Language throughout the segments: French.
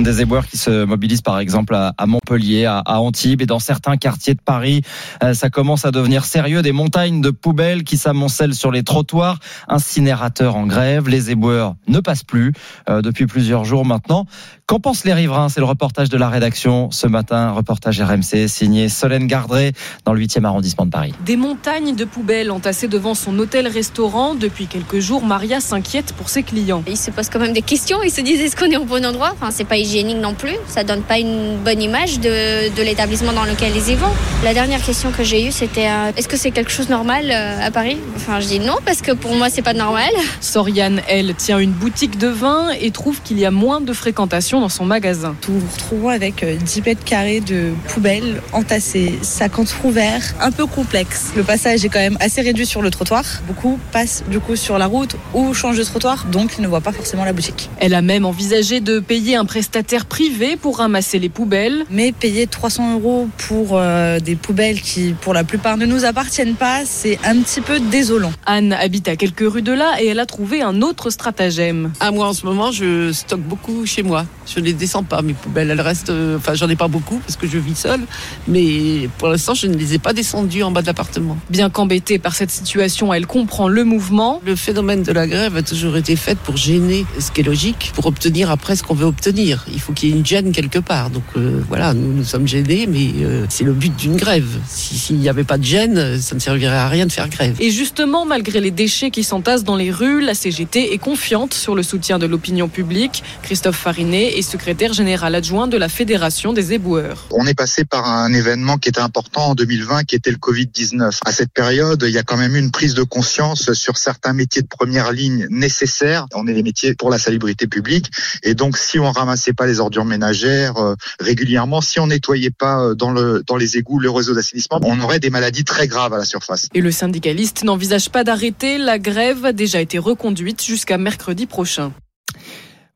Des éboueurs qui se mobilisent par exemple à, à Montpellier, à, à, Antibes et dans certains quartiers de Paris. Euh, ça commence à devenir sérieux. Des montagnes de poubelles qui s'amoncellent sur les trottoirs. Incinérateurs en grève. Les éboueurs ne passent plus euh, depuis plusieurs jours maintenant. Qu'en pensent les riverains? C'est le reportage de la rédaction ce matin. Reportage RMC signé Solène Gardré dans le 8e arrondissement de Paris. Des montagnes de poubelles entassées devant son hôtel-restaurant. Depuis quelques jours, Maria s'inquiète pour ses clients. Ils se posent quand même des questions. Ils se disent est-ce qu'on est au bon endroit? Enfin, c'est pas hygiénique non plus. Ça donne pas une bonne image de, de l'établissement dans lequel ils y vont. La dernière question que j'ai eue, c'était euh, est-ce que c'est quelque chose de normal euh, à Paris? Enfin, je dis non parce que pour moi, c'est pas normal. Soriane, elle, tient une boutique de vin et trouve qu'il y a moins de fréquentation dans son magasin. Nous nous retrouvons avec 10 mètres carrés de poubelles entassées, 50 trous verts, un peu complexe. Le passage est quand même assez réduit sur le trottoir. Beaucoup passent du coup sur la route ou changent de trottoir, donc ils ne voient pas forcément la boutique. Elle a même envisagé de payer un prestataire privé pour ramasser les poubelles. Mais payer 300 euros pour euh, des poubelles qui, pour la plupart, ne nous appartiennent pas, c'est un petit peu désolant. Anne habite à quelques rues de là et elle a trouvé un autre stratagème. Ah, moi, en ce moment, je stocke beaucoup chez moi. Je les descends pas, mes poubelles. Elles restent. euh, Enfin, j'en ai pas beaucoup parce que je vis seule. Mais pour l'instant, je ne les ai pas descendues en bas de l'appartement. Bien qu'embêtée par cette situation, elle comprend le mouvement. Le phénomène de la grève a toujours été fait pour gêner, ce qui est logique, pour obtenir après ce qu'on veut obtenir. Il faut qu'il y ait une gêne quelque part. Donc euh, voilà, nous nous sommes gênés, mais euh, c'est le but d'une grève. Si- S'il n'y avait pas de gêne, ça ne servirait à rien de faire grève. Et justement, malgré les déchets qui s'entassent dans les rues, la CGT est confiante sur le soutien de l'opinion publique. Christophe Farinet est secrétaire général adjoint de la Fédération des éboueurs. On est passé par un événement qui était important en 2020, qui était le Covid-19. À cette période, il y a quand même eu une prise de conscience sur certains métiers de première ligne nécessaires. On est des métiers pour la salubrité publique. Et donc, si on ramassait pas les ordures ménagères euh, régulièrement, si on nettoyait pas euh, dans, le, dans les égouts le réseau d'assainissement, on aurait des maladies très graves à la surface. Et le syndicaliste n'envisage pas d'arrêter. La grève a déjà été reconduite jusqu'à mercredi prochain.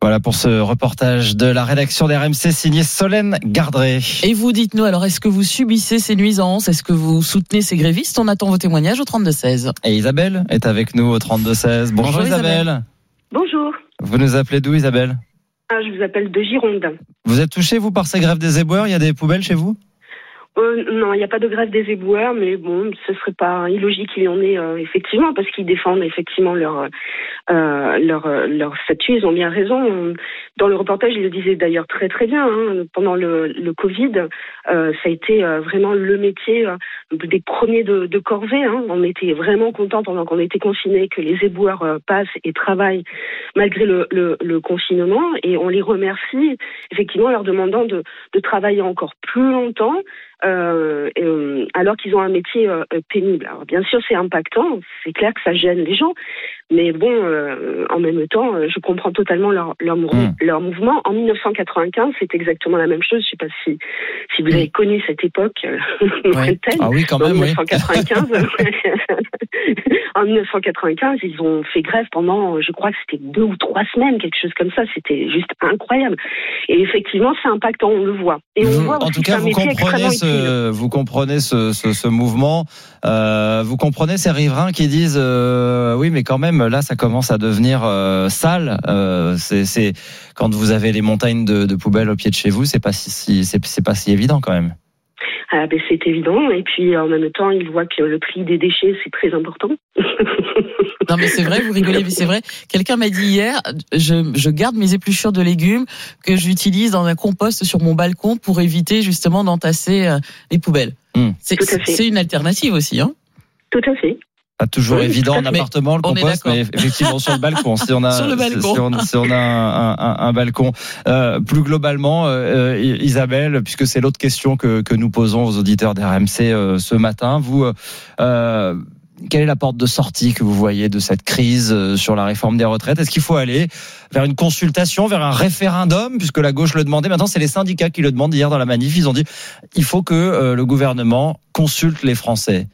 Voilà pour ce reportage de la rédaction d'RMC signé Solène Gardré. Et vous dites-nous alors, est-ce que vous subissez ces nuisances? Est-ce que vous soutenez ces grévistes? On attend vos témoignages au 32-16. Et Isabelle est avec nous au 32-16. Bonjour, Bonjour, Isabelle. Isabelle. Bonjour, Vous nous appelez d'où Isabelle? Je vous appelle de Gironde. Vous êtes touché vous par ces grèves des éboueurs? Il y a des poubelles chez vous? Euh, non, il n'y a pas de grève des éboueurs, mais bon, ce serait pas illogique qu'il y en ait euh, effectivement, parce qu'ils défendent effectivement leur euh, leur euh, leur statut. Ils ont bien raison. Dans le reportage, ils le disaient d'ailleurs très très bien. hein, pendant le, le Covid, euh, ça a été euh, vraiment le métier des premiers de, de corvée. Hein. On était vraiment contents pendant qu'on était confinés que les éboueurs passent et travaillent malgré le, le, le confinement, et on les remercie effectivement en leur demandant de, de travailler encore plus longtemps alors qu'ils ont un métier euh, euh, pénible. Alors bien sûr, c'est impactant, c'est clair que ça gêne les gens, mais bon, euh, en même temps, euh, je comprends totalement leur leur, mou- Mm. leur mouvement. En 1995, c'est exactement la même chose. Je sais pas si si vous avez connu cette époque euh, lointaine. Ah oui, quand en même, oui. 1995. en 1995, ils ont fait grève pendant, je crois que c'était deux ou trois semaines, quelque chose comme ça. C'était juste incroyable. Et effectivement, c'est impactant, on le voit. Et on Vous- voit en tout cas, vous métier comprenez extrêmement ce, vous comprenez ce, ce, ce mouvement. Euh, vous comprenez ces riverains qui disent euh, oui, mais quand même, là, ça commence à devenir euh, sale. Euh, c'est, quand vous avez les montagnes de, de poubelles au pied de chez vous, c'est pas si, c'est pas si évident quand même. Ah, ben, c'est évident. Et puis, en même temps, ils voient que le prix des déchets, c'est très important. Non mais c'est vrai, vous rigolez, mais c'est vrai. Quelqu'un m'a dit hier, je, je garde mes épluchures de légumes que j'utilise dans un compost sur mon balcon pour éviter justement d'entasser euh, les poubelles. Hmm. C'est une alternative aussi. Hein Tout à fait. Pas toujours Oui, évident en appartement, le compost, mais effectivement sur le balcon. Si on a, Sur le balcon. Si on, si on a un, un- un balcon. Euh, plus globalement, euh, Isabelle, puisque c'est l'autre question que, que nous posons aux auditeurs d'RMC euh, ce matin, vous, euh, quelle est la porte de sortie que vous voyez de cette crise euh, sur la réforme des retraites? Est-ce qu'il faut aller vers une consultation, vers un référendum, puisque la gauche le demandait Maintenant, c'est les syndicats qui le demandent. Hier, dans la manif, ils ont dit il faut que euh, le gouvernement consulte les Français.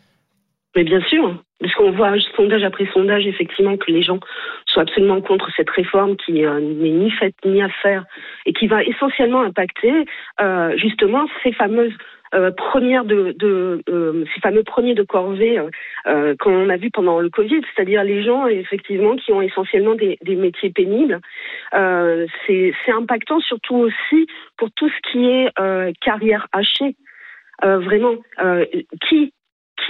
Mais bien sûr, parce qu'on voit sondage après sondage, effectivement, que les gens sont absolument contre cette réforme qui euh, n'est ni faite ni à faire et qui va essentiellement impacter euh, justement ces fameuses euh, premières de, de euh, ces fameux premiers de corvée euh, qu'on a vu pendant le Covid, c'est-à-dire les gens effectivement qui ont essentiellement des, des métiers pénibles. c'est impactant surtout aussi pour tout ce qui est carrière hachée. vraiment, qui qui,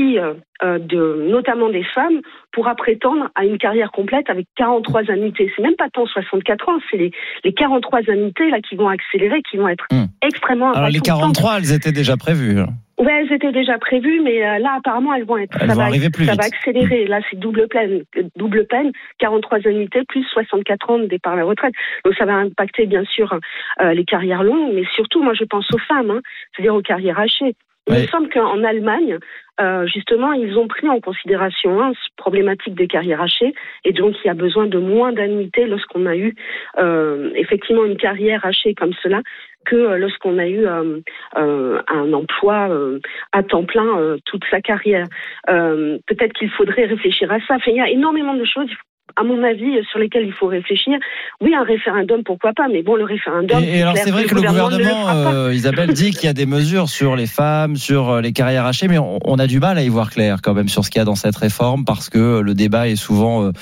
euh, euh, de, notamment des femmes, pourra prétendre à une carrière complète avec 43 annuités. C'est même pas tant 64 ans, c'est les, les 43 annuités là qui vont accélérer, qui vont être hmm. extrêmement Alors les 43, elles étaient déjà prévues. Hein. Oui, elles étaient déjà prévues, mais euh, là apparemment elles vont être. Elles ça vont va, arriver plus ça vite. va accélérer. Là c'est double peine, double peine, 43 annuités plus 64 ans de départ à la retraite. Donc ça va impacter bien sûr euh, les carrières longues, mais surtout moi je pense aux femmes, hein, c'est-à-dire aux carrières hachées. Il me semble qu'en Allemagne, euh, justement, ils ont pris en considération hein, cette problématique des carrières hachées, et donc il y a besoin de moins d'annuités lorsqu'on a eu euh, effectivement une carrière hachée comme cela que lorsqu'on a eu euh, euh, un emploi euh, à temps plein euh, toute sa carrière. Euh, Peut-être qu'il faudrait réfléchir à ça. Enfin, il y a énormément de choses à mon avis, sur lesquelles il faut réfléchir. Oui, un référendum, pourquoi pas, mais bon, le référendum. Et, et alors, c'est vrai que le ne gouvernement, euh, Isabelle, dit qu'il y a des mesures sur les femmes, sur euh, les carrières hachées, mais on, on a du mal à y voir clair quand même sur ce qu'il y a dans cette réforme parce que le débat est souvent. euh,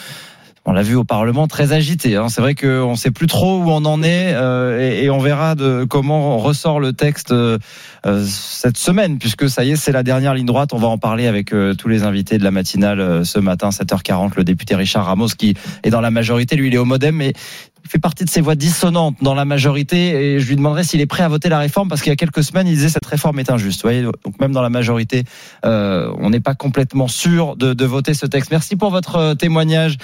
on l'a vu au Parlement très agité. Hein. C'est vrai qu'on ne sait plus trop où on en est euh, et, et on verra de comment ressort le texte euh, euh, cette semaine, puisque ça y est, c'est la dernière ligne droite. On va en parler avec euh, tous les invités de la matinale euh, ce matin, 7h40. Le député Richard Ramos qui est dans la majorité, lui il est au MoDem, mais il fait partie de ces voix dissonantes dans la majorité et je lui demanderai s'il est prêt à voter la réforme parce qu'il y a quelques semaines il disait cette réforme est injuste. Vous voyez, donc même dans la majorité, on n'est pas complètement sûr de, de voter ce texte. Merci pour votre témoignage.